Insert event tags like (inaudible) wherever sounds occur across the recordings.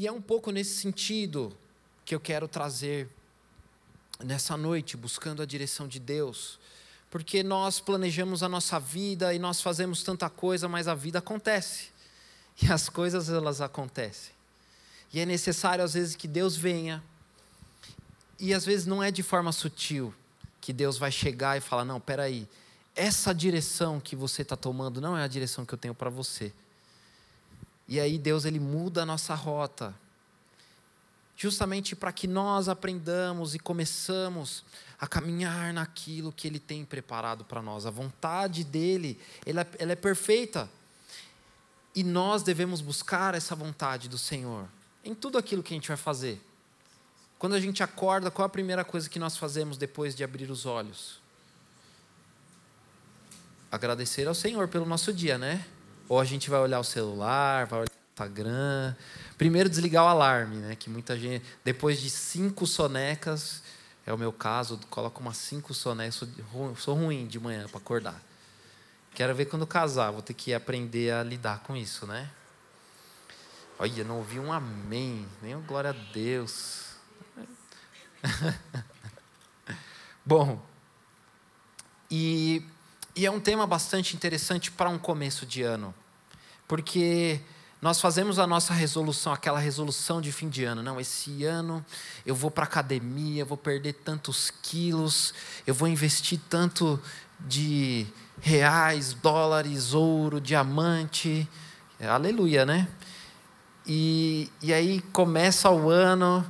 E é um pouco nesse sentido que eu quero trazer nessa noite, buscando a direção de Deus. Porque nós planejamos a nossa vida e nós fazemos tanta coisa, mas a vida acontece. E as coisas elas acontecem. E é necessário às vezes que Deus venha. E às vezes não é de forma sutil que Deus vai chegar e falar: não, peraí, essa direção que você está tomando não é a direção que eu tenho para você. E aí Deus ele muda a nossa rota, justamente para que nós aprendamos e começamos a caminhar naquilo que Ele tem preparado para nós. A vontade dele, ela, ela é perfeita. E nós devemos buscar essa vontade do Senhor em tudo aquilo que a gente vai fazer. Quando a gente acorda, qual a primeira coisa que nós fazemos depois de abrir os olhos? Agradecer ao Senhor pelo nosso dia, né? Ou a gente vai olhar o celular, vai olhar o Instagram. Primeiro desligar o alarme, né? Que muita gente, depois de cinco sonecas, é o meu caso, coloco umas cinco sonecas, sou, sou ruim de manhã para acordar. Quero ver quando casar, vou ter que aprender a lidar com isso, né? Olha, não ouvi um amém, nem um glória a Deus. (laughs) Bom, e, e é um tema bastante interessante para um começo de ano, porque nós fazemos a nossa resolução, aquela resolução de fim de ano. Não, esse ano eu vou para academia, vou perder tantos quilos, eu vou investir tanto de reais, dólares, ouro, diamante. Aleluia, né? E, e aí começa o ano,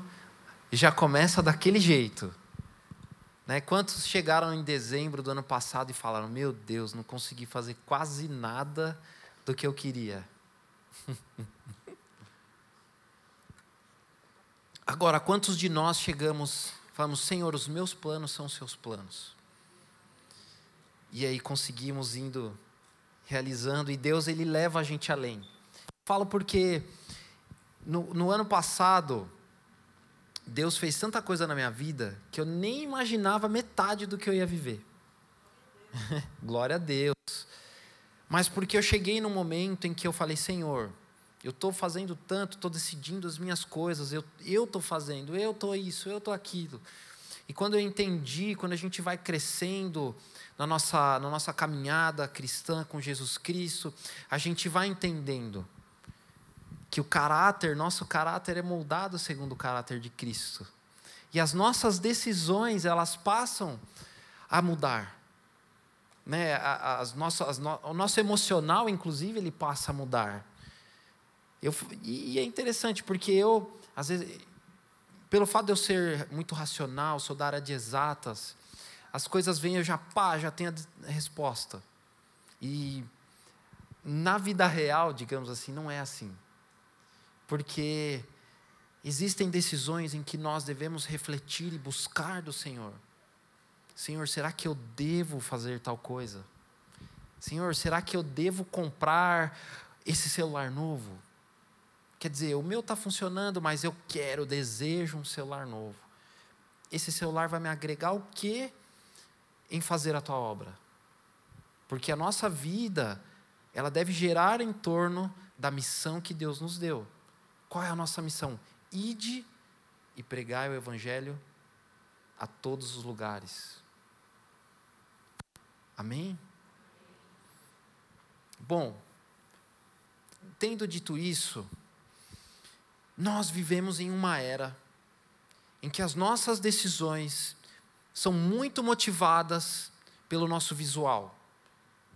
já começa daquele jeito. Né? Quantos chegaram em dezembro do ano passado e falaram: Meu Deus, não consegui fazer quase nada do que eu queria? (laughs) Agora, quantos de nós chegamos, falamos: Senhor, os meus planos são os seus planos? E aí conseguimos indo, realizando, e Deus ele leva a gente além. Falo porque no, no ano passado, Deus fez tanta coisa na minha vida que eu nem imaginava metade do que eu ia viver. (laughs) Glória a Deus. Mas porque eu cheguei num momento em que eu falei, Senhor, eu estou fazendo tanto, estou decidindo as minhas coisas, eu estou fazendo, eu estou isso, eu estou aquilo. E quando eu entendi, quando a gente vai crescendo na nossa, na nossa caminhada cristã com Jesus Cristo, a gente vai entendendo que o caráter, nosso caráter é moldado segundo o caráter de Cristo. E as nossas decisões, elas passam a mudar. Né? As nossas, as no, o nosso emocional, inclusive, ele passa a mudar. Eu, e é interessante, porque eu, às vezes, pelo fato de eu ser muito racional, sou da área de exatas, as coisas vêm, eu já, pá, já tenho a resposta. E na vida real, digamos assim, não é assim porque existem decisões em que nós devemos refletir e buscar do Senhor. Senhor, será que eu devo fazer tal coisa? Senhor, será que eu devo comprar esse celular novo? Quer dizer, o meu está funcionando, mas eu quero, desejo um celular novo. Esse celular vai me agregar o que em fazer a tua obra? Porque a nossa vida, ela deve gerar em torno da missão que Deus nos deu. Qual é a nossa missão? Ide e pregai o Evangelho a todos os lugares. Amém? Bom, tendo dito isso, nós vivemos em uma era em que as nossas decisões são muito motivadas pelo nosso visual.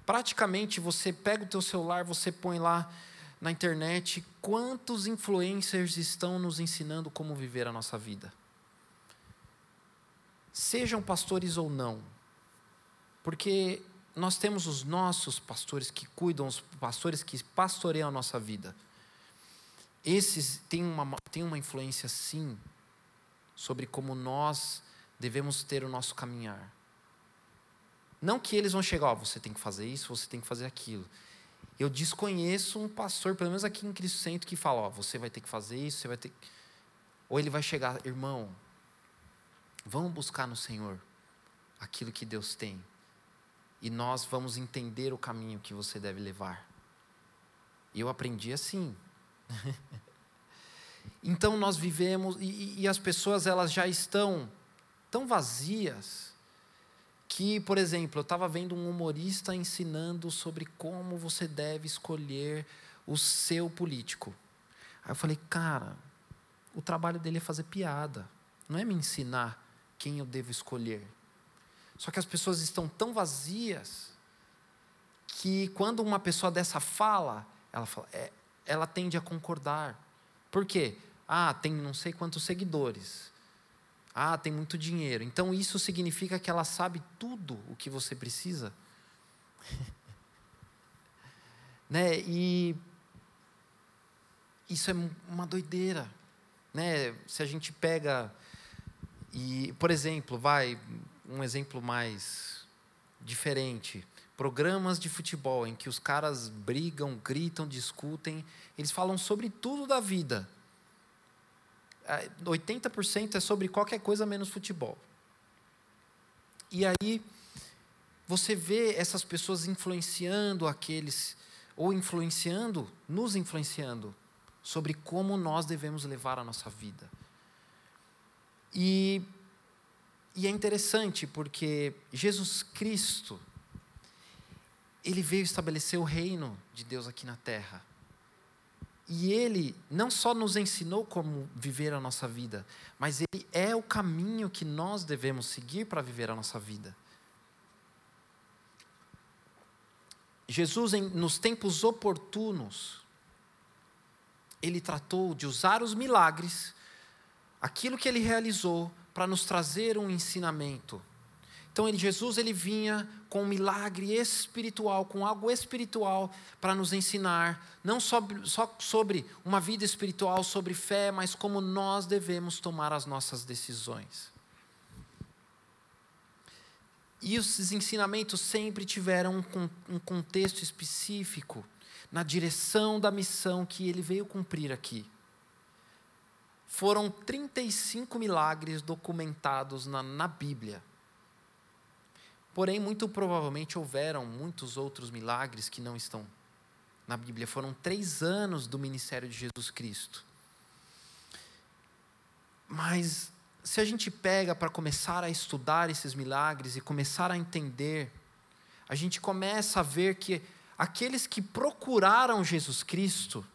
Praticamente você pega o teu celular, você põe lá na internet quantos influencers estão nos ensinando como viver a nossa vida. Sejam pastores ou não, porque nós temos os nossos pastores que cuidam, os pastores que pastoreiam a nossa vida. esses têm uma, têm uma influência, sim, sobre como nós devemos ter o nosso caminhar. Não que eles vão chegar, oh, você tem que fazer isso, você tem que fazer aquilo. Eu desconheço um pastor, pelo menos aqui em Cristo Centro, que fala, ó, oh, você vai ter que fazer isso, você vai ter que... Ou ele vai chegar, irmão, vamos buscar no Senhor aquilo que Deus tem. E nós vamos entender o caminho que você deve levar. Eu aprendi assim. (laughs) então nós vivemos, e, e as pessoas elas já estão tão vazias, que, por exemplo, eu estava vendo um humorista ensinando sobre como você deve escolher o seu político. Aí eu falei, cara, o trabalho dele é fazer piada, não é me ensinar quem eu devo escolher. Só que as pessoas estão tão vazias que quando uma pessoa dessa fala, ela fala, é, ela tende a concordar. Por quê? Ah, tem não sei quantos seguidores. Ah, tem muito dinheiro. Então isso significa que ela sabe tudo o que você precisa. (laughs) né? E isso é uma doideira, né? Se a gente pega e, por exemplo, vai um exemplo mais diferente, programas de futebol em que os caras brigam, gritam, discutem, eles falam sobre tudo da vida. 80% é sobre qualquer coisa menos futebol. E aí você vê essas pessoas influenciando aqueles ou influenciando, nos influenciando sobre como nós devemos levar a nossa vida. E, e é interessante porque Jesus Cristo, ele veio estabelecer o reino de Deus aqui na terra. E ele não só nos ensinou como viver a nossa vida, mas ele é o caminho que nós devemos seguir para viver a nossa vida. Jesus, em, nos tempos oportunos, ele tratou de usar os milagres, aquilo que ele realizou, para nos trazer um ensinamento então ele, Jesus ele vinha com um milagre espiritual, com algo espiritual para nos ensinar, não só, sobre uma vida espiritual, sobre fé, mas como nós devemos tomar as nossas decisões. E esses ensinamentos sempre tiveram um, um contexto específico na direção da missão que ele veio cumprir aqui. Foram 35 milagres documentados na, na Bíblia. Porém, muito provavelmente houveram muitos outros milagres que não estão na Bíblia. Foram três anos do ministério de Jesus Cristo. Mas, se a gente pega para começar a estudar esses milagres e começar a entender, a gente começa a ver que aqueles que procuraram Jesus Cristo,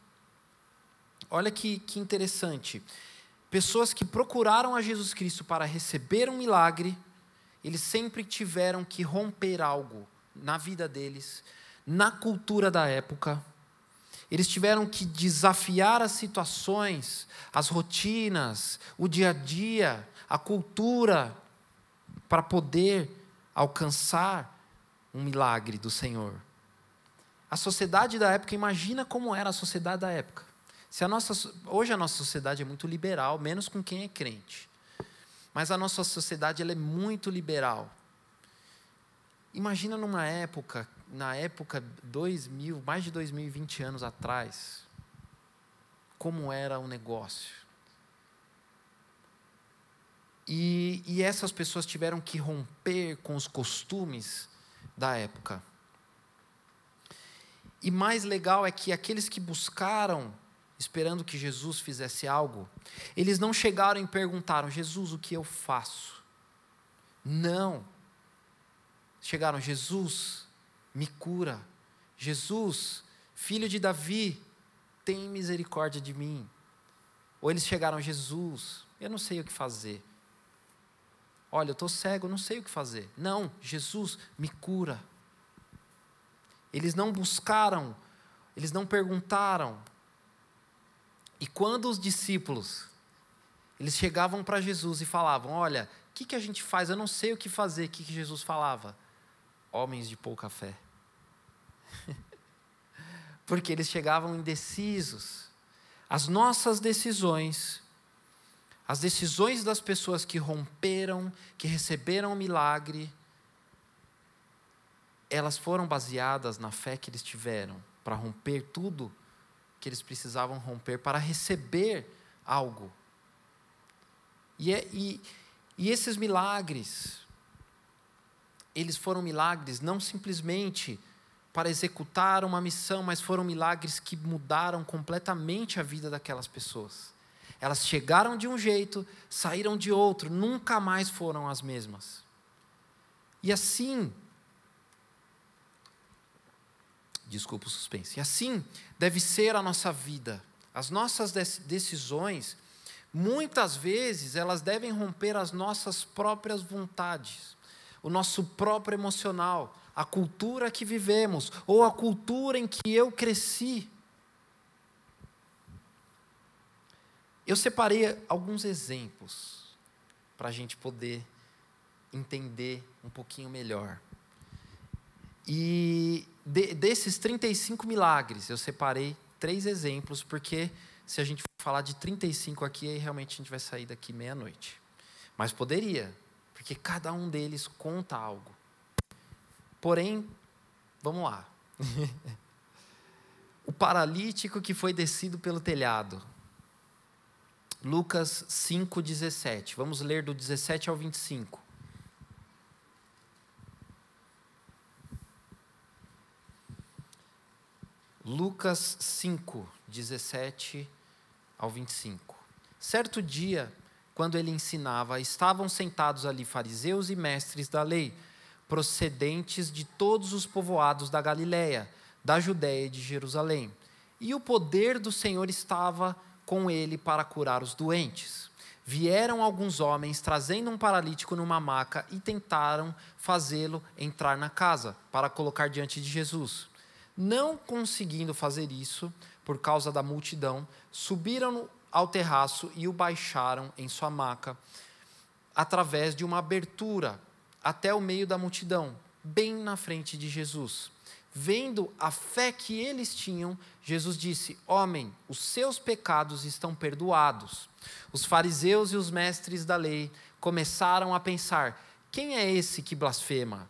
olha que, que interessante, pessoas que procuraram a Jesus Cristo para receber um milagre, eles sempre tiveram que romper algo na vida deles, na cultura da época. Eles tiveram que desafiar as situações, as rotinas, o dia a dia, a cultura, para poder alcançar um milagre do Senhor. A sociedade da época, imagina como era a sociedade da época. Se a nossa, hoje a nossa sociedade é muito liberal, menos com quem é crente. Mas a nossa sociedade ela é muito liberal. Imagina numa época, na época 2000, mais de 2020 anos atrás, como era o negócio. E, e essas pessoas tiveram que romper com os costumes da época. E mais legal é que aqueles que buscaram esperando que Jesus fizesse algo, eles não chegaram e perguntaram: Jesus, o que eu faço? Não. Chegaram: Jesus, me cura. Jesus, filho de Davi, tem misericórdia de mim. Ou eles chegaram: Jesus, eu não sei o que fazer. Olha, eu estou cego, não sei o que fazer. Não, Jesus, me cura. Eles não buscaram, eles não perguntaram, e quando os discípulos eles chegavam para Jesus e falavam: Olha, o que, que a gente faz? Eu não sei o que fazer. O que, que Jesus falava? Homens de pouca fé. (laughs) Porque eles chegavam indecisos. As nossas decisões, as decisões das pessoas que romperam, que receberam o milagre, elas foram baseadas na fé que eles tiveram para romper tudo que eles precisavam romper para receber algo. E, é, e, e esses milagres, eles foram milagres não simplesmente para executar uma missão, mas foram milagres que mudaram completamente a vida daquelas pessoas. Elas chegaram de um jeito, saíram de outro, nunca mais foram as mesmas. E assim, desculpa o suspense, e assim deve ser a nossa vida. As nossas decisões, muitas vezes, elas devem romper as nossas próprias vontades, o nosso próprio emocional, a cultura que vivemos, ou a cultura em que eu cresci. Eu separei alguns exemplos para a gente poder entender um pouquinho melhor. E de, desses 35 milagres, eu separei três exemplos, porque se a gente falar de 35 aqui, aí realmente a gente vai sair daqui meia-noite. Mas poderia, porque cada um deles conta algo. Porém, vamos lá. (laughs) o paralítico que foi descido pelo telhado. Lucas 5,17. Vamos ler do 17 ao 25. Lucas 5, 17 ao 25. Certo dia, quando ele ensinava, estavam sentados ali fariseus e mestres da lei, procedentes de todos os povoados da Galiléia, da Judéia e de Jerusalém. E o poder do Senhor estava com ele para curar os doentes. Vieram alguns homens trazendo um paralítico numa maca e tentaram fazê-lo entrar na casa para colocar diante de Jesus. Não conseguindo fazer isso, por causa da multidão, subiram ao terraço e o baixaram em sua maca, através de uma abertura até o meio da multidão, bem na frente de Jesus. Vendo a fé que eles tinham, Jesus disse: Homem, os seus pecados estão perdoados. Os fariseus e os mestres da lei começaram a pensar: quem é esse que blasfema?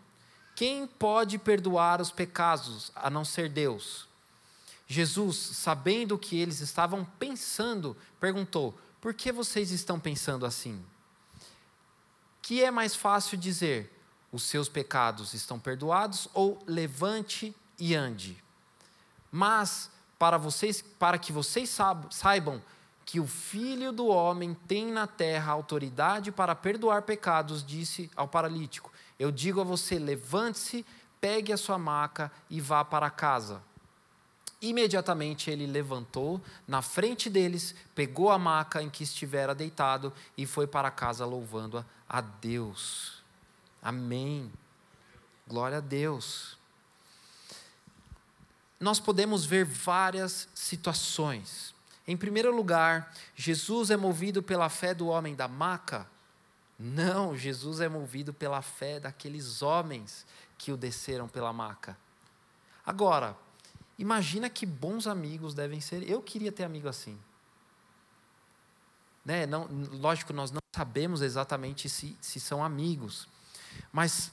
Quem pode perdoar os pecados a não ser Deus? Jesus, sabendo o que eles estavam pensando, perguntou: Por que vocês estão pensando assim? Que é mais fácil dizer: os seus pecados estão perdoados ou levante e ande. Mas para vocês, para que vocês saibam que o Filho do homem tem na terra autoridade para perdoar pecados, disse ao paralítico: Eu digo a você, levante-se, pegue a sua maca e vá para casa. Imediatamente ele levantou na frente deles, pegou a maca em que estivera deitado e foi para casa louvando a Deus. Amém. Glória a Deus. Nós podemos ver várias situações. Em primeiro lugar, Jesus é movido pela fé do homem da maca? Não, Jesus é movido pela fé daqueles homens que o desceram pela maca. Agora, imagina que bons amigos devem ser. Eu queria ter amigo assim. Né? Não, lógico, nós não sabemos exatamente se, se são amigos, mas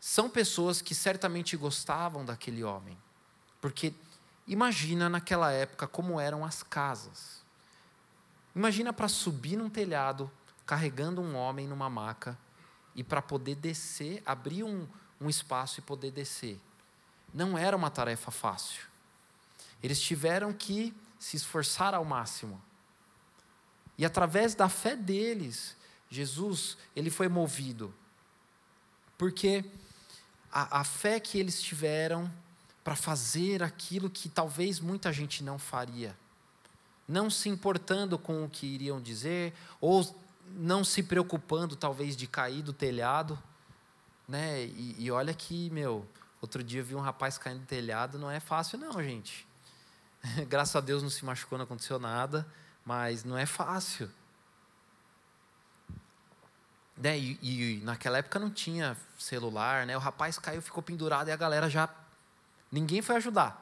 são pessoas que certamente gostavam daquele homem. Porque imagina naquela época como eram as casas. Imagina para subir num telhado carregando um homem numa maca e para poder descer, abrir um, um espaço e poder descer. Não era uma tarefa fácil. Eles tiveram que se esforçar ao máximo. E através da fé deles, Jesus, ele foi movido porque a, a fé que eles tiveram para fazer aquilo que talvez muita gente não faria, não se importando com o que iriam dizer, ou não se preocupando talvez de cair do telhado, né? E, e olha que, meu, outro dia eu vi um rapaz caindo do telhado, não é fácil não, gente. (laughs) Graças a Deus não se machucou, não aconteceu nada, mas não é fácil. Né? E, e, naquela época não tinha celular, né? O rapaz caiu, ficou pendurado e a galera já. Ninguém foi ajudar.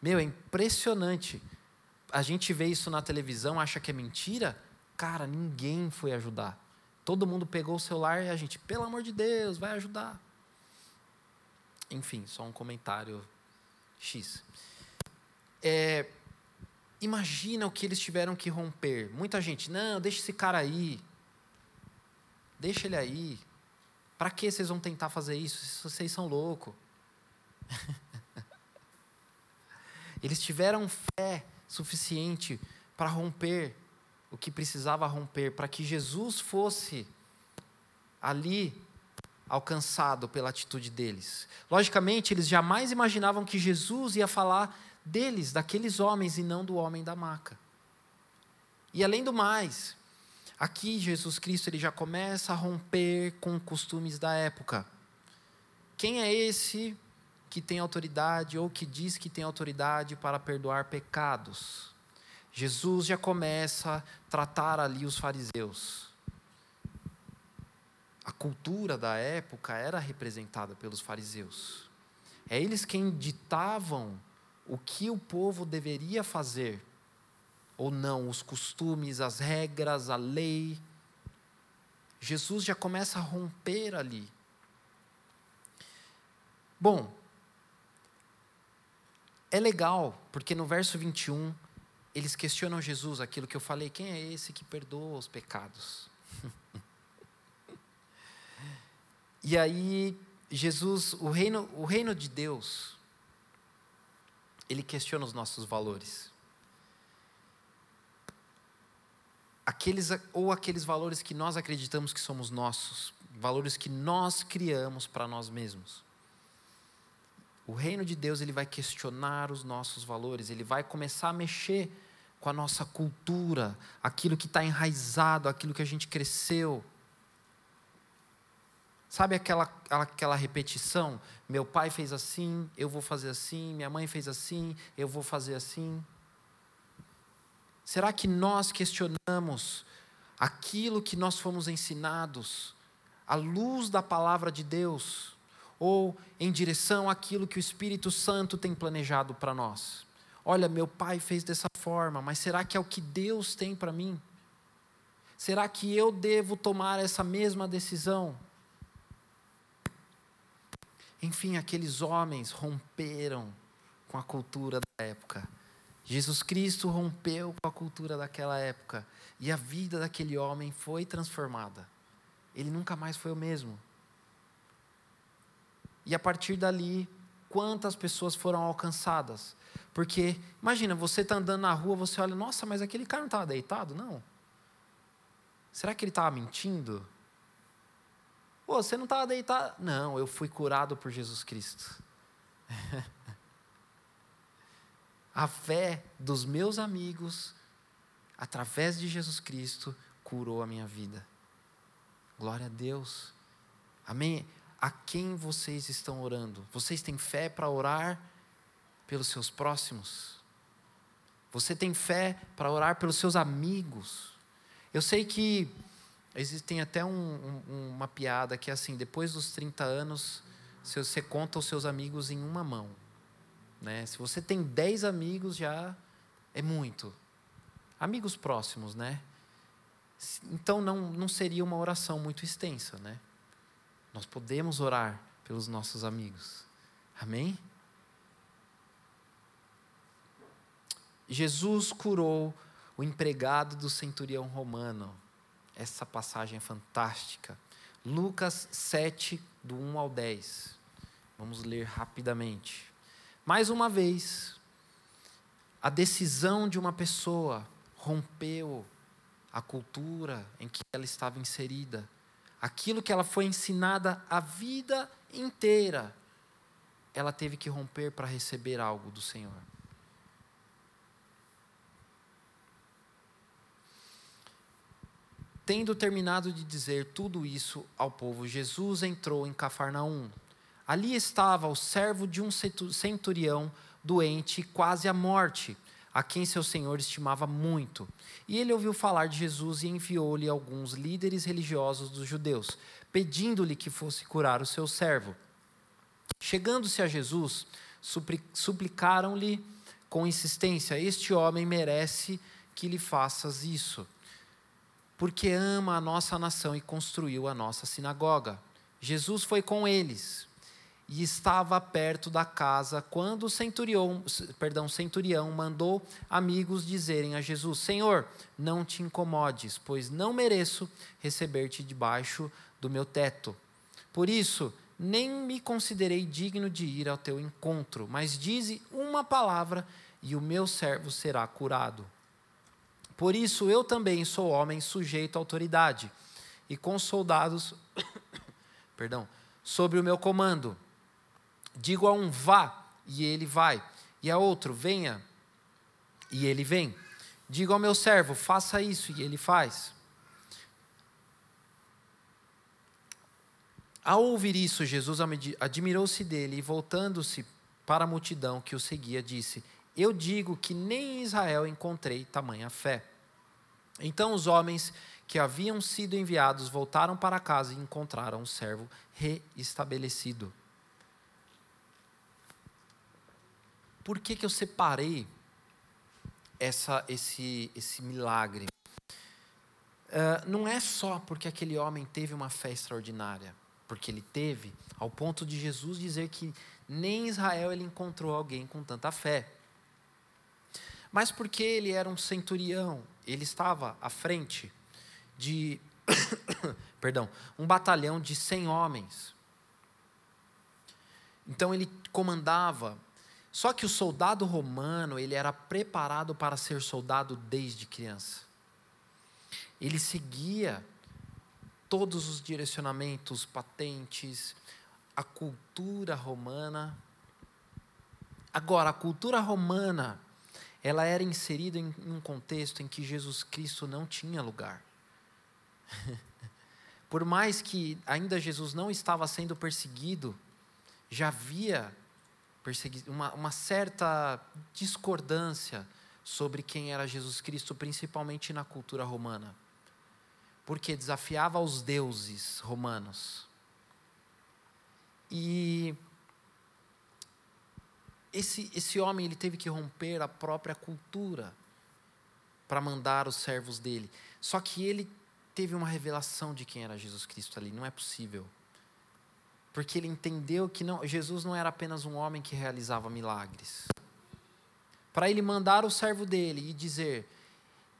Meu, é impressionante. a gente vê isso na televisão, acha que é mentira. Cara, ninguém foi ajudar. Todo mundo pegou o celular e a gente, pelo amor de Deus, vai ajudar. Enfim, só um comentário X. É, imagina o que eles tiveram que romper. Muita gente, não, deixa esse cara aí. Deixa ele aí. Para que vocês vão tentar fazer isso? Vocês são loucos. (laughs) eles tiveram fé suficiente para romper o que precisava romper, para que Jesus fosse ali alcançado pela atitude deles. Logicamente, eles jamais imaginavam que Jesus ia falar deles, daqueles homens, e não do homem da maca. E além do mais, aqui Jesus Cristo ele já começa a romper com costumes da época. Quem é esse que tem autoridade ou que diz que tem autoridade para perdoar pecados? Jesus já começa a tratar ali os fariseus a cultura da época era representada pelos fariseus. É eles quem ditavam o que o povo deveria fazer ou não, os costumes, as regras, a lei. Jesus já começa a romper ali. Bom, é legal, porque no verso 21 eles questionam Jesus, aquilo que eu falei: quem é esse que perdoa os pecados? (laughs) E aí, Jesus, o reino, o reino de Deus, ele questiona os nossos valores. Aqueles, ou aqueles valores que nós acreditamos que somos nossos, valores que nós criamos para nós mesmos. O reino de Deus ele vai questionar os nossos valores, ele vai começar a mexer com a nossa cultura, aquilo que está enraizado, aquilo que a gente cresceu. Sabe aquela, aquela repetição? Meu pai fez assim, eu vou fazer assim, minha mãe fez assim, eu vou fazer assim. Será que nós questionamos aquilo que nós fomos ensinados à luz da palavra de Deus ou em direção àquilo que o Espírito Santo tem planejado para nós? Olha, meu pai fez dessa forma, mas será que é o que Deus tem para mim? Será que eu devo tomar essa mesma decisão? Enfim, aqueles homens romperam com a cultura da época. Jesus Cristo rompeu com a cultura daquela época e a vida daquele homem foi transformada. Ele nunca mais foi o mesmo. E a partir dali, quantas pessoas foram alcançadas? Porque, imagina, você está andando na rua, você olha, nossa, mas aquele cara não estava deitado? Não. Será que ele estava mentindo? Pô, você não estava deitado? Não, eu fui curado por Jesus Cristo. (laughs) a fé dos meus amigos, através de Jesus Cristo, curou a minha vida. Glória a Deus. Amém? A quem vocês estão orando? Vocês têm fé para orar pelos seus próximos? Você tem fé para orar pelos seus amigos? Eu sei que Existem até um, um, uma piada que é assim: depois dos 30 anos, você conta os seus amigos em uma mão. Né? Se você tem 10 amigos, já é muito. Amigos próximos, né? Então não, não seria uma oração muito extensa, né? Nós podemos orar pelos nossos amigos. Amém? Jesus curou o empregado do centurião romano. Essa passagem é fantástica. Lucas 7, do 1 ao 10. Vamos ler rapidamente. Mais uma vez, a decisão de uma pessoa rompeu a cultura em que ela estava inserida. Aquilo que ela foi ensinada a vida inteira, ela teve que romper para receber algo do Senhor. Tendo terminado de dizer tudo isso ao povo, Jesus entrou em Cafarnaum. Ali estava o servo de um centurião doente, quase à morte, a quem seu senhor estimava muito. E ele ouviu falar de Jesus e enviou-lhe alguns líderes religiosos dos judeus, pedindo-lhe que fosse curar o seu servo. Chegando-se a Jesus, suplicaram-lhe com insistência: Este homem merece que lhe faças isso, porque ama a nossa nação e construiu a nossa sinagoga. Jesus foi com eles e estava perto da casa quando o centurião, perdão, centurião mandou amigos dizerem a Jesus: Senhor, não te incomodes, pois não mereço receber-te debaixo do meu teto. Por isso, nem me considerei digno de ir ao teu encontro, mas dize uma palavra e o meu servo será curado. Por isso eu também sou homem sujeito à autoridade e com soldados, (coughs) perdão, sobre o meu comando. Digo a um vá e ele vai, e a outro venha e ele vem. Digo ao meu servo faça isso e ele faz. Ao ouvir isso, Jesus admirou-se dele e, voltando-se para a multidão que o seguia, disse: Eu digo que nem em Israel encontrei tamanha fé. Então os homens que haviam sido enviados voltaram para casa e encontraram o servo reestabelecido. Por que, que eu separei essa, esse, esse milagre? Uh, não é só porque aquele homem teve uma fé extraordinária porque ele teve, ao ponto de Jesus dizer que nem em Israel ele encontrou alguém com tanta fé. Mas porque ele era um centurião, ele estava à frente de (coughs) perdão, um batalhão de 100 homens. Então ele comandava. Só que o soldado romano, ele era preparado para ser soldado desde criança. Ele seguia todos os direcionamentos, patentes, a cultura romana. Agora, a cultura romana, ela era inserida em um contexto em que Jesus Cristo não tinha lugar. (laughs) Por mais que ainda Jesus não estava sendo perseguido, já havia uma, uma certa discordância sobre quem era Jesus Cristo, principalmente na cultura romana porque desafiava os deuses romanos. E esse, esse homem ele teve que romper a própria cultura para mandar os servos dele. Só que ele teve uma revelação de quem era Jesus Cristo ali, não é possível. Porque ele entendeu que não, Jesus não era apenas um homem que realizava milagres. Para ele mandar o servo dele e dizer: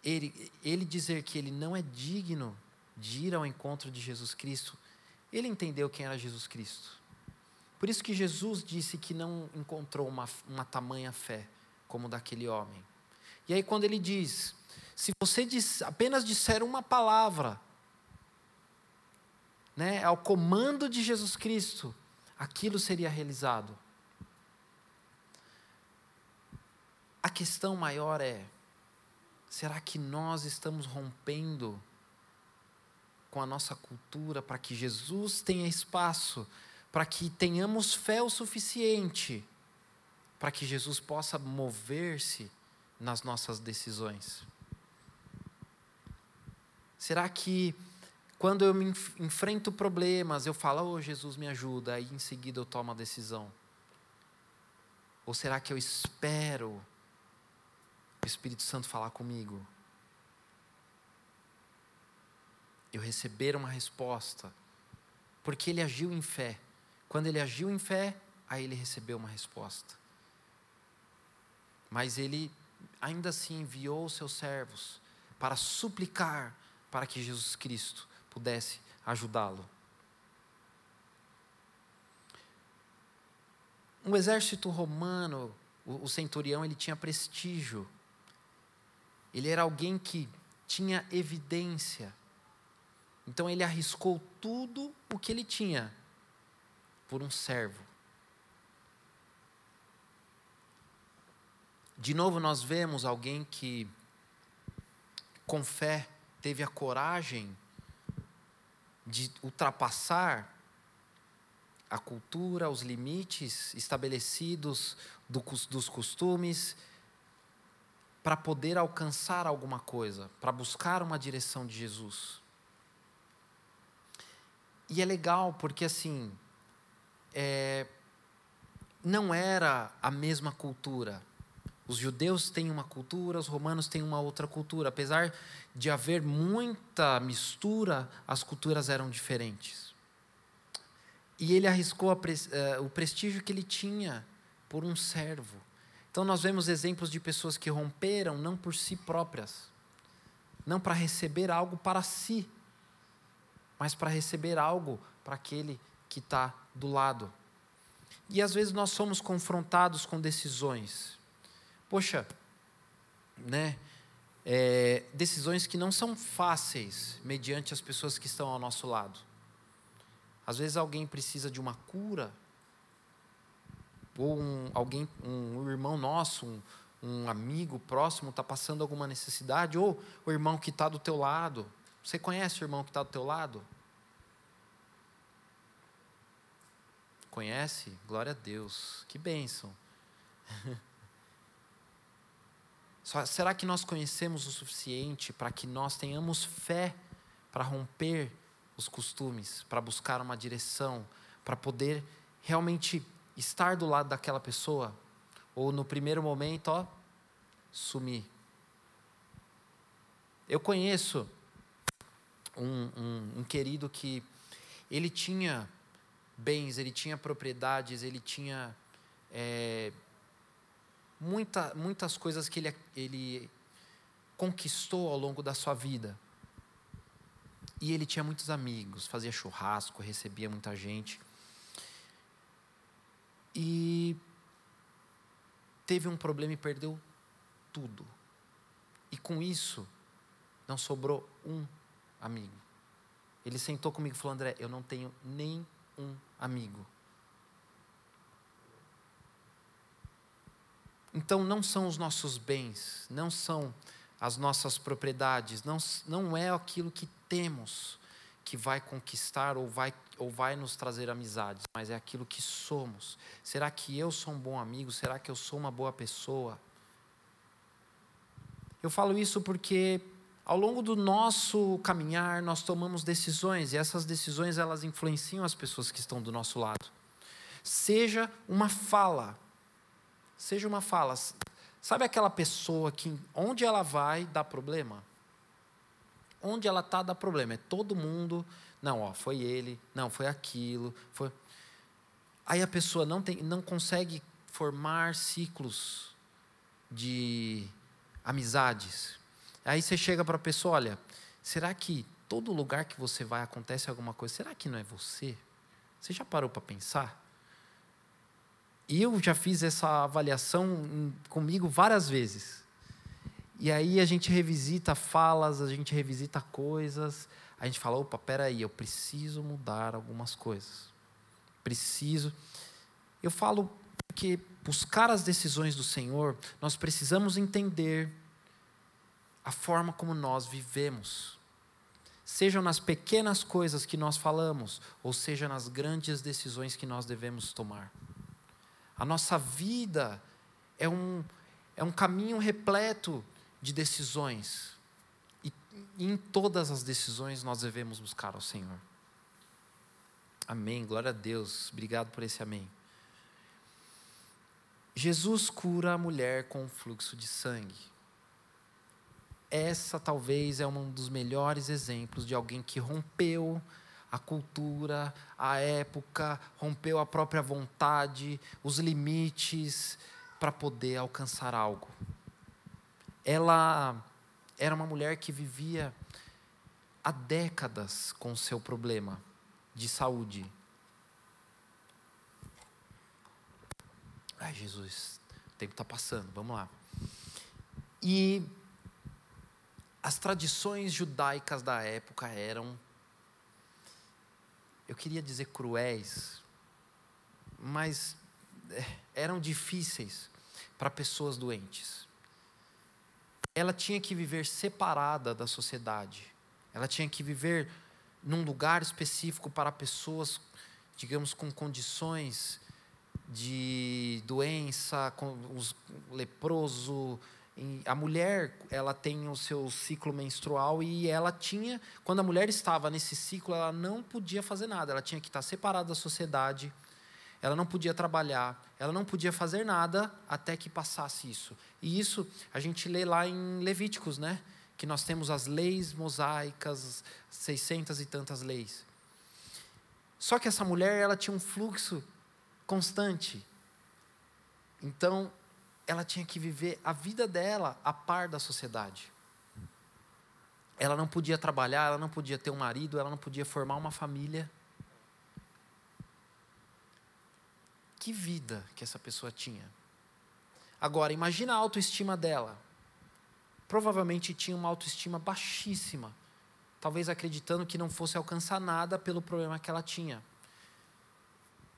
ele, ele dizer que ele não é digno de ir ao encontro de Jesus Cristo, ele entendeu quem era Jesus Cristo. Por isso que Jesus disse que não encontrou uma, uma tamanha fé como daquele homem. E aí, quando ele diz: se você diz, apenas disser uma palavra, né, ao comando de Jesus Cristo, aquilo seria realizado. A questão maior é: Será que nós estamos rompendo com a nossa cultura para que Jesus tenha espaço, para que tenhamos fé o suficiente, para que Jesus possa mover-se nas nossas decisões? Será que quando eu me enfrento problemas, eu falo, oh Jesus me ajuda, aí em seguida eu tomo a decisão? Ou será que eu espero o Espírito Santo falar comigo. Eu receber uma resposta, porque ele agiu em fé. Quando ele agiu em fé, aí ele recebeu uma resposta. Mas ele ainda assim enviou os seus servos para suplicar para que Jesus Cristo pudesse ajudá-lo. Um exército romano, o centurião, ele tinha prestígio ele era alguém que tinha evidência. Então ele arriscou tudo o que ele tinha por um servo. De novo, nós vemos alguém que, com fé, teve a coragem de ultrapassar a cultura, os limites estabelecidos dos costumes para poder alcançar alguma coisa, para buscar uma direção de Jesus. E é legal porque, assim, é, não era a mesma cultura. Os judeus têm uma cultura, os romanos têm uma outra cultura. Apesar de haver muita mistura, as culturas eram diferentes. E ele arriscou eh, o prestígio que ele tinha por um servo. Então, nós vemos exemplos de pessoas que romperam não por si próprias, não para receber algo para si, mas para receber algo para aquele que está do lado. E às vezes nós somos confrontados com decisões. Poxa, né? É, decisões que não são fáceis mediante as pessoas que estão ao nosso lado. Às vezes alguém precisa de uma cura, ou um, alguém, um irmão nosso, um, um amigo próximo está passando alguma necessidade, ou o irmão que está do teu lado. Você conhece o irmão que está do teu lado? Conhece? Glória a Deus. Que bênção. (laughs) Será que nós conhecemos o suficiente para que nós tenhamos fé para romper os costumes, para buscar uma direção, para poder realmente estar do lado daquela pessoa? Ou no primeiro momento, ó, sumir? Eu conheço um, um, um querido que ele tinha bens, ele tinha propriedades, ele tinha é, muita, muitas coisas que ele, ele conquistou ao longo da sua vida. E ele tinha muitos amigos, fazia churrasco, recebia muita gente. E teve um problema e perdeu tudo. E com isso, não sobrou um amigo. Ele sentou comigo e falou: André, eu não tenho nem um amigo. Então, não são os nossos bens, não são as nossas propriedades, não, não é aquilo que temos que vai conquistar ou vai, ou vai nos trazer amizades, mas é aquilo que somos. Será que eu sou um bom amigo? Será que eu sou uma boa pessoa? Eu falo isso porque ao longo do nosso caminhar, nós tomamos decisões e essas decisões elas influenciam as pessoas que estão do nosso lado. Seja uma fala, seja uma fala. Sabe aquela pessoa que onde ela vai dá problema? Onde ela está dá problema. É todo mundo. Não, ó, foi ele. Não, foi aquilo. Foi. Aí a pessoa não tem, não consegue formar ciclos de amizades Aí você chega para a pessoa, olha, será que todo lugar que você vai acontece alguma coisa? Será que não é você? Você já parou para pensar? E eu já fiz essa avaliação comigo várias vezes. E aí a gente revisita falas, a gente revisita coisas, a gente fala, opa, peraí, eu preciso mudar algumas coisas. Preciso. Eu falo que buscar as decisões do Senhor, nós precisamos entender a forma como nós vivemos. Sejam nas pequenas coisas que nós falamos, ou seja nas grandes decisões que nós devemos tomar. A nossa vida é um, é um caminho repleto de decisões. E, em todas as decisões nós devemos buscar ao Senhor. Amém. Glória a Deus. Obrigado por esse amém. Jesus cura a mulher com o fluxo de sangue essa talvez é um dos melhores exemplos de alguém que rompeu a cultura, a época, rompeu a própria vontade, os limites para poder alcançar algo. Ela era uma mulher que vivia há décadas com o seu problema de saúde. Ai, Jesus, o tempo está passando, vamos lá. E as tradições judaicas da época eram, eu queria dizer cruéis, mas é, eram difíceis para pessoas doentes. Ela tinha que viver separada da sociedade. Ela tinha que viver num lugar específico para pessoas, digamos, com condições de doença, com os leproso, a mulher ela tem o seu ciclo menstrual e ela tinha quando a mulher estava nesse ciclo ela não podia fazer nada ela tinha que estar separada da sociedade ela não podia trabalhar, ela não podia fazer nada até que passasse isso. E isso a gente lê lá em Levíticos, né? Que nós temos as leis mosaicas, 600 e tantas leis. Só que essa mulher, ela tinha um fluxo constante. Então, ela tinha que viver a vida dela a par da sociedade. Ela não podia trabalhar, ela não podia ter um marido, ela não podia formar uma família. Que vida que essa pessoa tinha. Agora, imagina a autoestima dela. Provavelmente tinha uma autoestima baixíssima, talvez acreditando que não fosse alcançar nada pelo problema que ela tinha.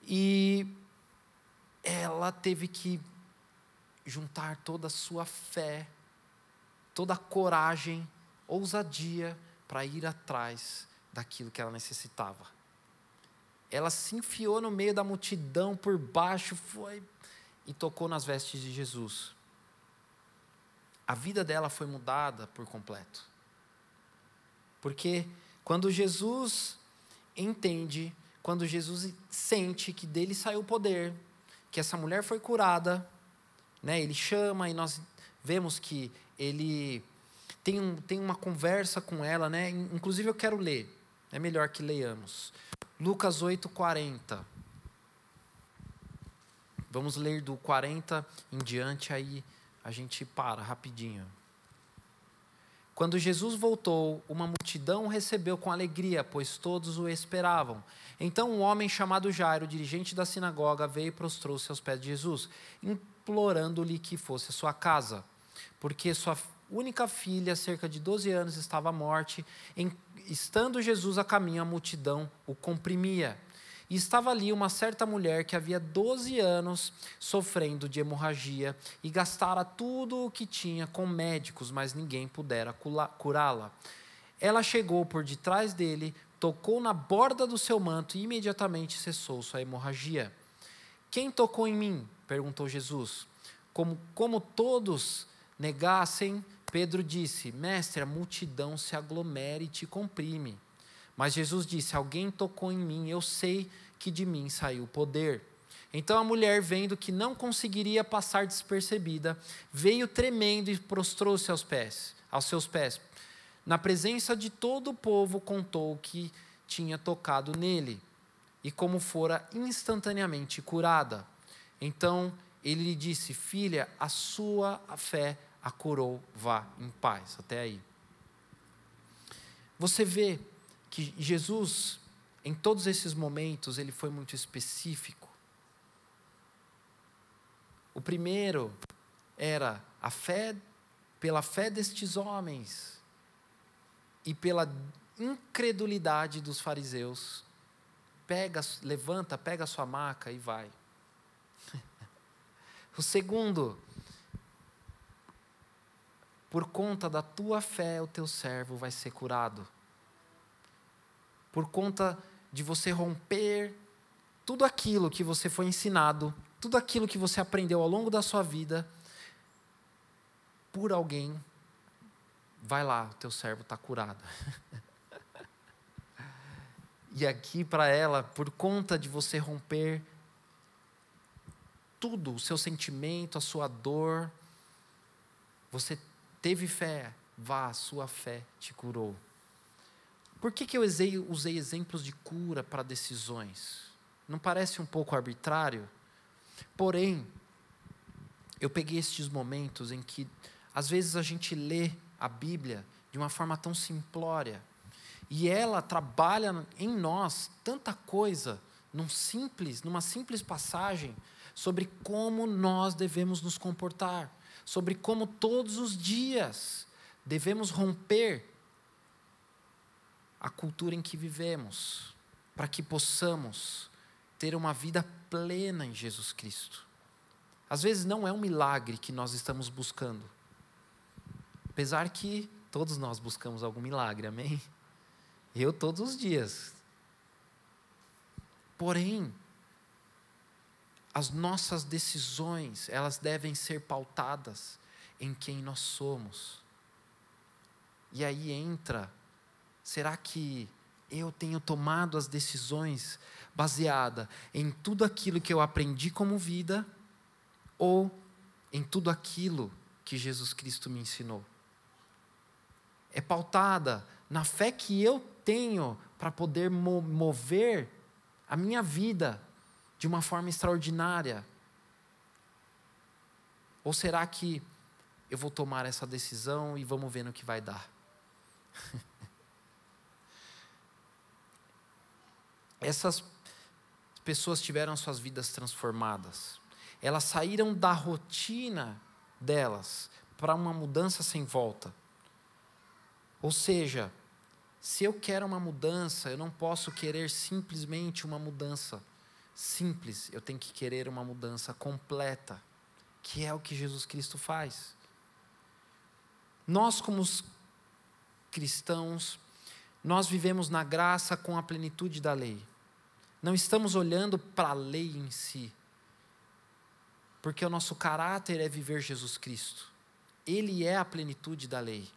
E ela teve que juntar toda a sua fé, toda a coragem, ousadia para ir atrás daquilo que ela necessitava ela se enfiou no meio da multidão por baixo, foi e tocou nas vestes de Jesus. A vida dela foi mudada por completo. Porque quando Jesus entende, quando Jesus sente que dele saiu o poder, que essa mulher foi curada, né, ele chama e nós vemos que ele tem, um, tem uma conversa com ela, né? Inclusive eu quero ler, é melhor que leiamos. Lucas 8, 40. Vamos ler do 40 em diante, aí a gente para rapidinho. Quando Jesus voltou, uma multidão o recebeu com alegria, pois todos o esperavam. Então um homem chamado Jairo, dirigente da sinagoga, veio e prostrou-se aos pés de Jesus, implorando-lhe que fosse sua casa, porque sua única filha, cerca de 12 anos, estava morte. Em, estando Jesus a caminho, a multidão o comprimia. E estava ali uma certa mulher que havia 12 anos sofrendo de hemorragia e gastara tudo o que tinha com médicos, mas ninguém pudera curá-la. Ela chegou por detrás dele, tocou na borda do seu manto e imediatamente cessou sua hemorragia. Quem tocou em mim? Perguntou Jesus. Como, como todos negassem, Pedro disse: Mestre, a multidão se aglomera e te comprime. Mas Jesus disse: Alguém tocou em mim, eu sei que de mim saiu o poder. Então a mulher, vendo que não conseguiria passar despercebida, veio tremendo e prostrou-se aos pés, aos seus pés. Na presença de todo o povo, contou o que tinha tocado nele e como fora instantaneamente curada. Então ele lhe disse: Filha, a sua fé a curou, vá em paz. Até aí. Você vê que Jesus, em todos esses momentos, ele foi muito específico. O primeiro era a fé, pela fé destes homens e pela incredulidade dos fariseus. Pega, levanta, pega a sua maca e vai. (laughs) o segundo por conta da tua fé, o teu servo vai ser curado. Por conta de você romper tudo aquilo que você foi ensinado, tudo aquilo que você aprendeu ao longo da sua vida, por alguém, vai lá, o teu servo está curado. (laughs) e aqui para ela, por conta de você romper tudo, o seu sentimento, a sua dor, você teve fé, vá, a sua fé te curou. Por que, que eu usei, usei exemplos de cura para decisões? Não parece um pouco arbitrário? Porém, eu peguei estes momentos em que, às vezes, a gente lê a Bíblia de uma forma tão simplória, e ela trabalha em nós tanta coisa, num simples, numa simples passagem, sobre como nós devemos nos comportar sobre como todos os dias devemos romper a cultura em que vivemos, para que possamos ter uma vida plena em Jesus Cristo. Às vezes não é um milagre que nós estamos buscando, apesar que todos nós buscamos algum milagre, amém? Eu todos os dias. Porém, as nossas decisões, elas devem ser pautadas em quem nós somos. E aí entra, será que eu tenho tomado as decisões baseada em tudo aquilo que eu aprendi como vida ou em tudo aquilo que Jesus Cristo me ensinou. É pautada na fé que eu tenho para poder mover a minha vida de uma forma extraordinária. Ou será que eu vou tomar essa decisão e vamos ver no que vai dar? (laughs) Essas pessoas tiveram suas vidas transformadas. Elas saíram da rotina delas para uma mudança sem volta. Ou seja, se eu quero uma mudança, eu não posso querer simplesmente uma mudança simples, eu tenho que querer uma mudança completa, que é o que Jesus Cristo faz. Nós, como cristãos, nós vivemos na graça com a plenitude da lei. Não estamos olhando para a lei em si, porque o nosso caráter é viver Jesus Cristo. Ele é a plenitude da lei.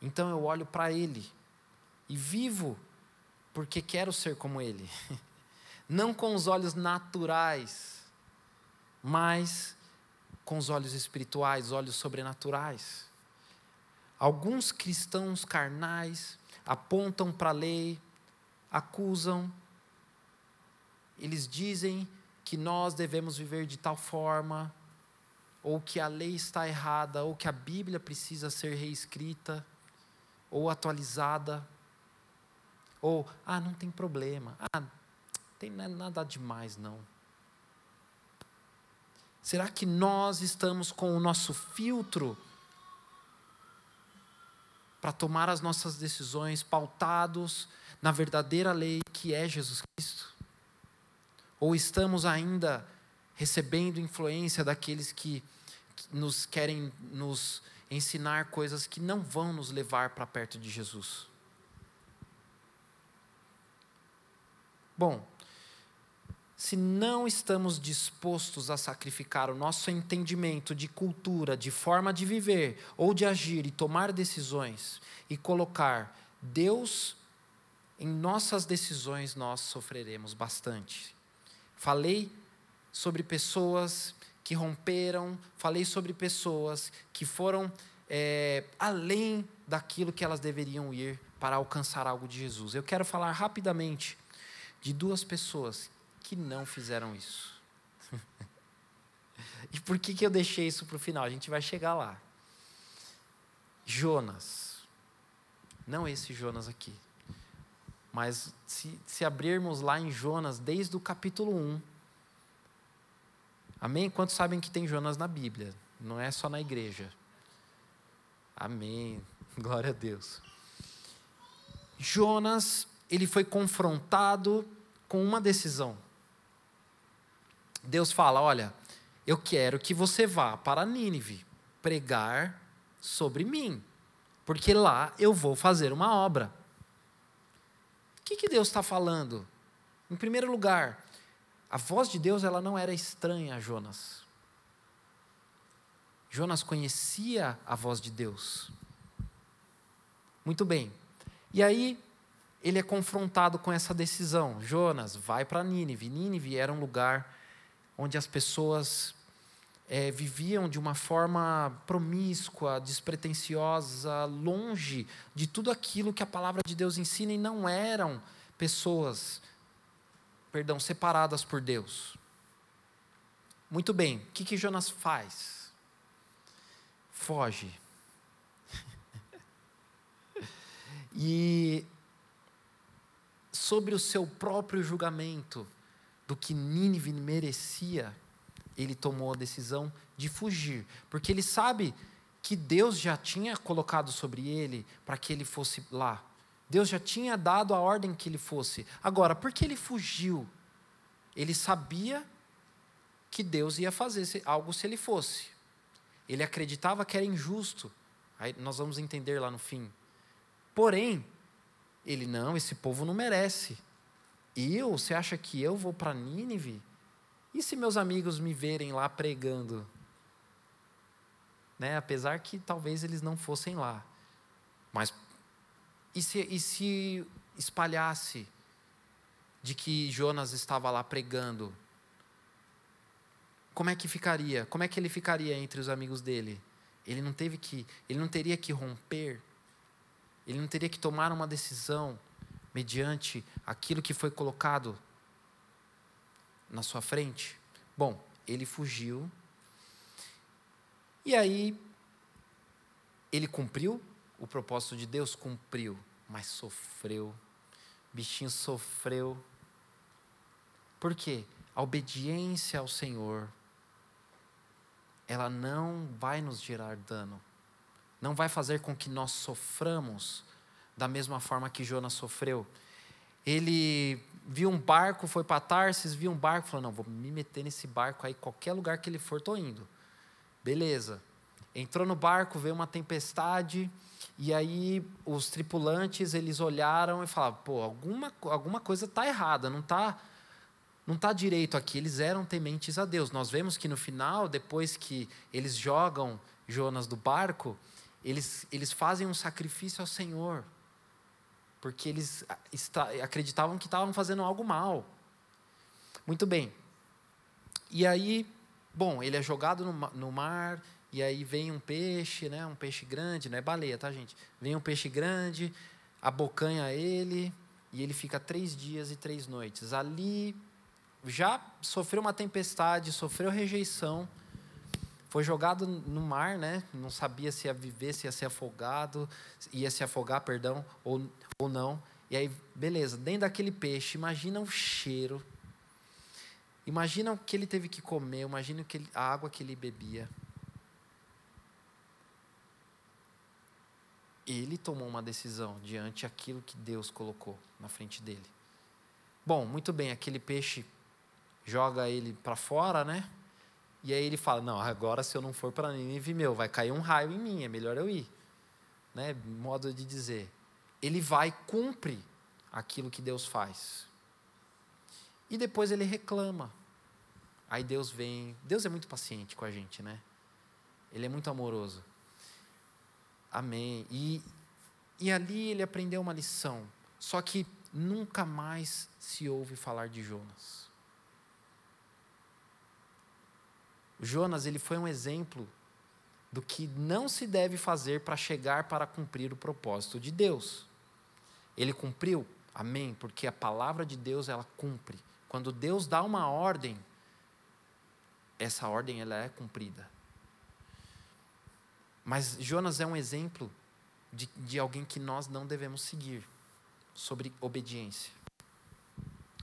Então eu olho para Ele e vivo porque quero ser como Ele. (laughs) Não com os olhos naturais, mas com os olhos espirituais, olhos sobrenaturais. Alguns cristãos carnais apontam para a lei, acusam, eles dizem que nós devemos viver de tal forma, ou que a lei está errada, ou que a Bíblia precisa ser reescrita, ou atualizada, ou, ah, não tem problema, ah, tem nada demais não. Será que nós estamos com o nosso filtro para tomar as nossas decisões pautados na verdadeira lei que é Jesus Cristo? Ou estamos ainda recebendo influência daqueles que nos querem nos ensinar coisas que não vão nos levar para perto de Jesus? Bom, se não estamos dispostos a sacrificar o nosso entendimento de cultura, de forma de viver ou de agir e tomar decisões e colocar Deus em nossas decisões, nós sofreremos bastante. Falei sobre pessoas que romperam, falei sobre pessoas que foram é, além daquilo que elas deveriam ir para alcançar algo de Jesus. Eu quero falar rapidamente de duas pessoas que não fizeram isso. (laughs) e por que, que eu deixei isso para o final? A gente vai chegar lá. Jonas. Não esse Jonas aqui. Mas se, se abrirmos lá em Jonas, desde o capítulo 1. Amém? Quantos sabem que tem Jonas na Bíblia? Não é só na igreja. Amém. (laughs) Glória a Deus. Jonas, ele foi confrontado com uma decisão. Deus fala: Olha, eu quero que você vá para Nínive pregar sobre mim, porque lá eu vou fazer uma obra que, que Deus está falando? Em primeiro lugar, a voz de Deus ela não era estranha a Jonas. Jonas conhecia a voz de Deus. Muito bem. E aí ele é confrontado com essa decisão. Jonas, vai para Nínive. Nínive era um lugar onde as pessoas é, viviam de uma forma promíscua, despretensiosa, longe de tudo aquilo que a palavra de Deus ensina e não eram pessoas, perdão, separadas por Deus. Muito bem, o que, que Jonas faz? Foge. (laughs) e sobre o seu próprio julgamento do que Nínive merecia, ele tomou a decisão de fugir, porque ele sabe que Deus já tinha colocado sobre ele para que ele fosse lá. Deus já tinha dado a ordem que ele fosse. Agora, por que ele fugiu? Ele sabia que Deus ia fazer algo se ele fosse. Ele acreditava que era injusto. Aí nós vamos entender lá no fim. Porém, ele não, esse povo não merece. Eu, você acha que eu vou para Nínive? E se meus amigos me verem lá pregando? Né? Apesar que talvez eles não fossem lá. Mas E se, e se espalhasse de que Jonas estava lá pregando? Como é que ficaria? Como é que ele ficaria entre os amigos dele? Ele não teve que, ele não teria que romper. Ele não teria que tomar uma decisão mediante aquilo que foi colocado na sua frente. Bom, ele fugiu. E aí ele cumpriu o propósito de Deus, cumpriu, mas sofreu. O bichinho sofreu. Por quê? A obediência ao Senhor, ela não vai nos gerar dano. Não vai fazer com que nós soframos da mesma forma que Jonas sofreu. Ele viu um barco, foi para Tarsis, viu um barco, falou: Não, vou me meter nesse barco aí, qualquer lugar que ele for, estou indo. Beleza. Entrou no barco, veio uma tempestade, e aí os tripulantes eles olharam e falaram: Pô, alguma, alguma coisa está errada, não está não tá direito aqui. Eles eram tementes a Deus. Nós vemos que no final, depois que eles jogam Jonas do barco, eles, eles fazem um sacrifício ao Senhor porque eles acreditavam que estavam fazendo algo mal. Muito bem. E aí, bom, ele é jogado no, no mar, e aí vem um peixe, né, um peixe grande, não é baleia, tá, gente? Vem um peixe grande, abocanha ele, e ele fica três dias e três noites. Ali, já sofreu uma tempestade, sofreu rejeição, foi jogado no mar, né? Não sabia se ia viver, se ia ser afogado, ia se afogar, perdão, ou, ou não. E aí, beleza, dentro daquele peixe, imagina o cheiro. Imagina o que ele teve que comer, imagina que ele, a água que ele bebia. Ele tomou uma decisão diante aquilo que Deus colocou na frente dele. Bom, muito bem, aquele peixe joga ele para fora, né? E aí ele fala: Não, agora se eu não for para Nínive, meu, vai cair um raio em mim, é melhor eu ir. Né? Modo de dizer. Ele vai, cumpre aquilo que Deus faz. E depois ele reclama. Aí Deus vem. Deus é muito paciente com a gente, né? Ele é muito amoroso. Amém. E, e ali ele aprendeu uma lição. Só que nunca mais se ouve falar de Jonas. Jonas ele foi um exemplo do que não se deve fazer para chegar para cumprir o propósito de Deus. Ele cumpriu? Amém, porque a palavra de Deus ela cumpre. Quando Deus dá uma ordem, essa ordem ela é cumprida. Mas Jonas é um exemplo de, de alguém que nós não devemos seguir sobre obediência,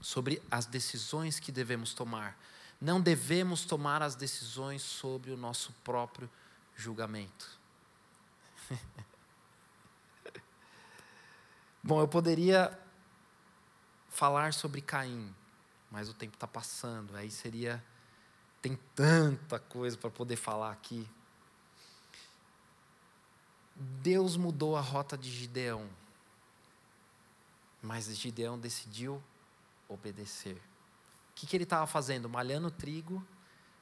sobre as decisões que devemos tomar, não devemos tomar as decisões sobre o nosso próprio julgamento. (laughs) Bom, eu poderia falar sobre Caim, mas o tempo está passando, aí seria. Tem tanta coisa para poder falar aqui. Deus mudou a rota de Gideão, mas Gideão decidiu obedecer. O que, que ele estava fazendo? Malhando trigo,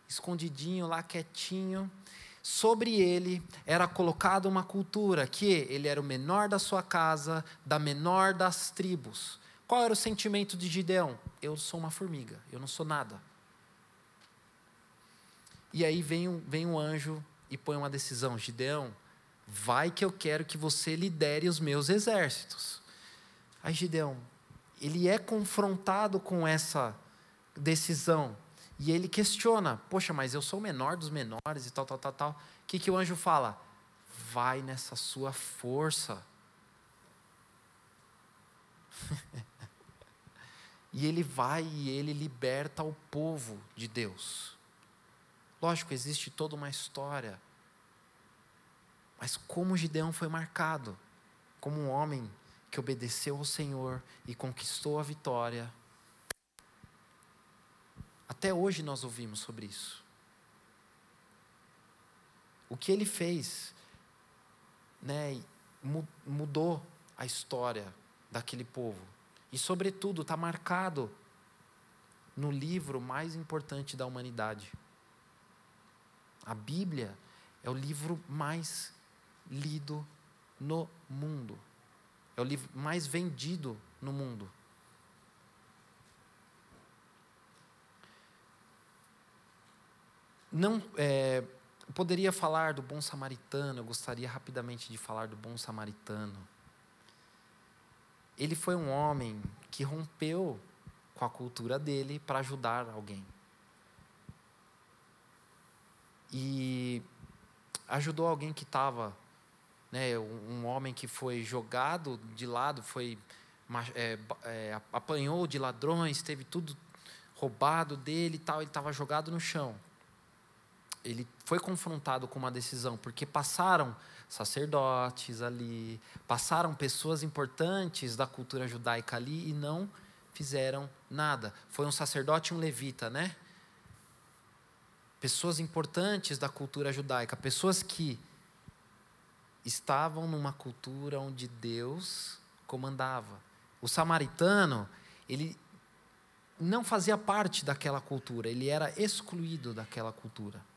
escondidinho lá, quietinho. Sobre ele era colocada uma cultura que ele era o menor da sua casa, da menor das tribos. Qual era o sentimento de Gideão? Eu sou uma formiga, eu não sou nada. E aí vem um, vem um anjo e põe uma decisão: Gideão, vai que eu quero que você lidere os meus exércitos. Aí Gideão, ele é confrontado com essa decisão. E ele questiona: Poxa, mas eu sou o menor dos menores e tal, tal, tal, tal. O que, que o anjo fala? Vai nessa sua força. (laughs) e ele vai e ele liberta o povo de Deus. Lógico, existe toda uma história. Mas como Gideão foi marcado como um homem que obedeceu ao Senhor e conquistou a vitória até hoje nós ouvimos sobre isso. O que ele fez né, mudou a história daquele povo. E, sobretudo, está marcado no livro mais importante da humanidade. A Bíblia é o livro mais lido no mundo. É o livro mais vendido no mundo. Não, é, poderia falar do bom samaritano, eu gostaria rapidamente de falar do bom samaritano. Ele foi um homem que rompeu com a cultura dele para ajudar alguém. E ajudou alguém que estava, né, um homem que foi jogado de lado, foi é, é, apanhou de ladrões, teve tudo roubado dele e tal, ele estava jogado no chão ele foi confrontado com uma decisão, porque passaram sacerdotes ali, passaram pessoas importantes da cultura judaica ali e não fizeram nada. Foi um sacerdote e um levita, né? Pessoas importantes da cultura judaica, pessoas que estavam numa cultura onde Deus comandava. O samaritano, ele não fazia parte daquela cultura, ele era excluído daquela cultura.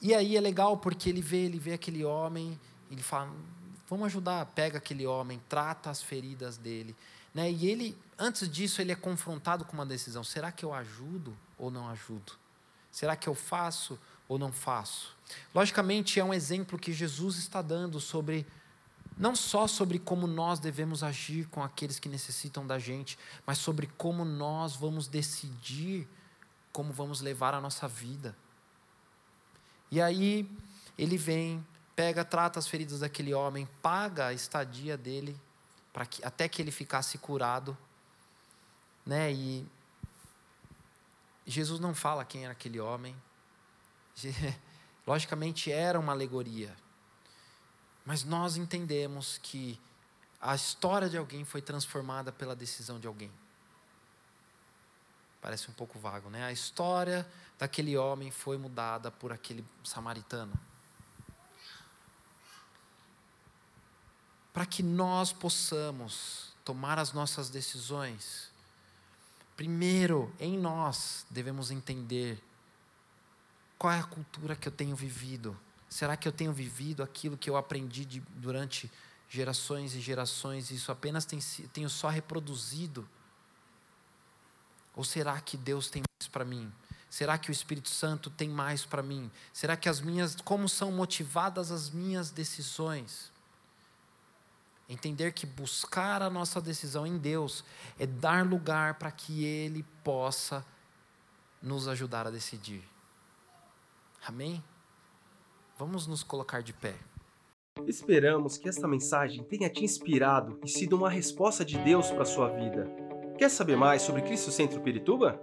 E aí é legal porque ele vê, ele vê aquele homem, ele fala, vamos ajudar, pega aquele homem, trata as feridas dele, né? E ele, antes disso, ele é confrontado com uma decisão: será que eu ajudo ou não ajudo? Será que eu faço ou não faço? Logicamente, é um exemplo que Jesus está dando sobre não só sobre como nós devemos agir com aqueles que necessitam da gente, mas sobre como nós vamos decidir como vamos levar a nossa vida. E aí ele vem, pega, trata as feridas daquele homem, paga a estadia dele para que até que ele ficasse curado, né? E Jesus não fala quem era aquele homem. (laughs) Logicamente era uma alegoria. Mas nós entendemos que a história de alguém foi transformada pela decisão de alguém. Parece um pouco vago, né? A história daquele homem foi mudada por aquele samaritano. Para que nós possamos tomar as nossas decisões, primeiro, em nós, devemos entender qual é a cultura que eu tenho vivido. Será que eu tenho vivido aquilo que eu aprendi de, durante gerações e gerações e isso apenas tem, tenho só reproduzido? Ou será que Deus tem mais para mim? Será que o Espírito Santo tem mais para mim? Será que as minhas, como são motivadas as minhas decisões? Entender que buscar a nossa decisão em Deus é dar lugar para que Ele possa nos ajudar a decidir. Amém? Vamos nos colocar de pé. Esperamos que esta mensagem tenha te inspirado e sido uma resposta de Deus para a sua vida. Quer saber mais sobre Cristo Centro Pirituba?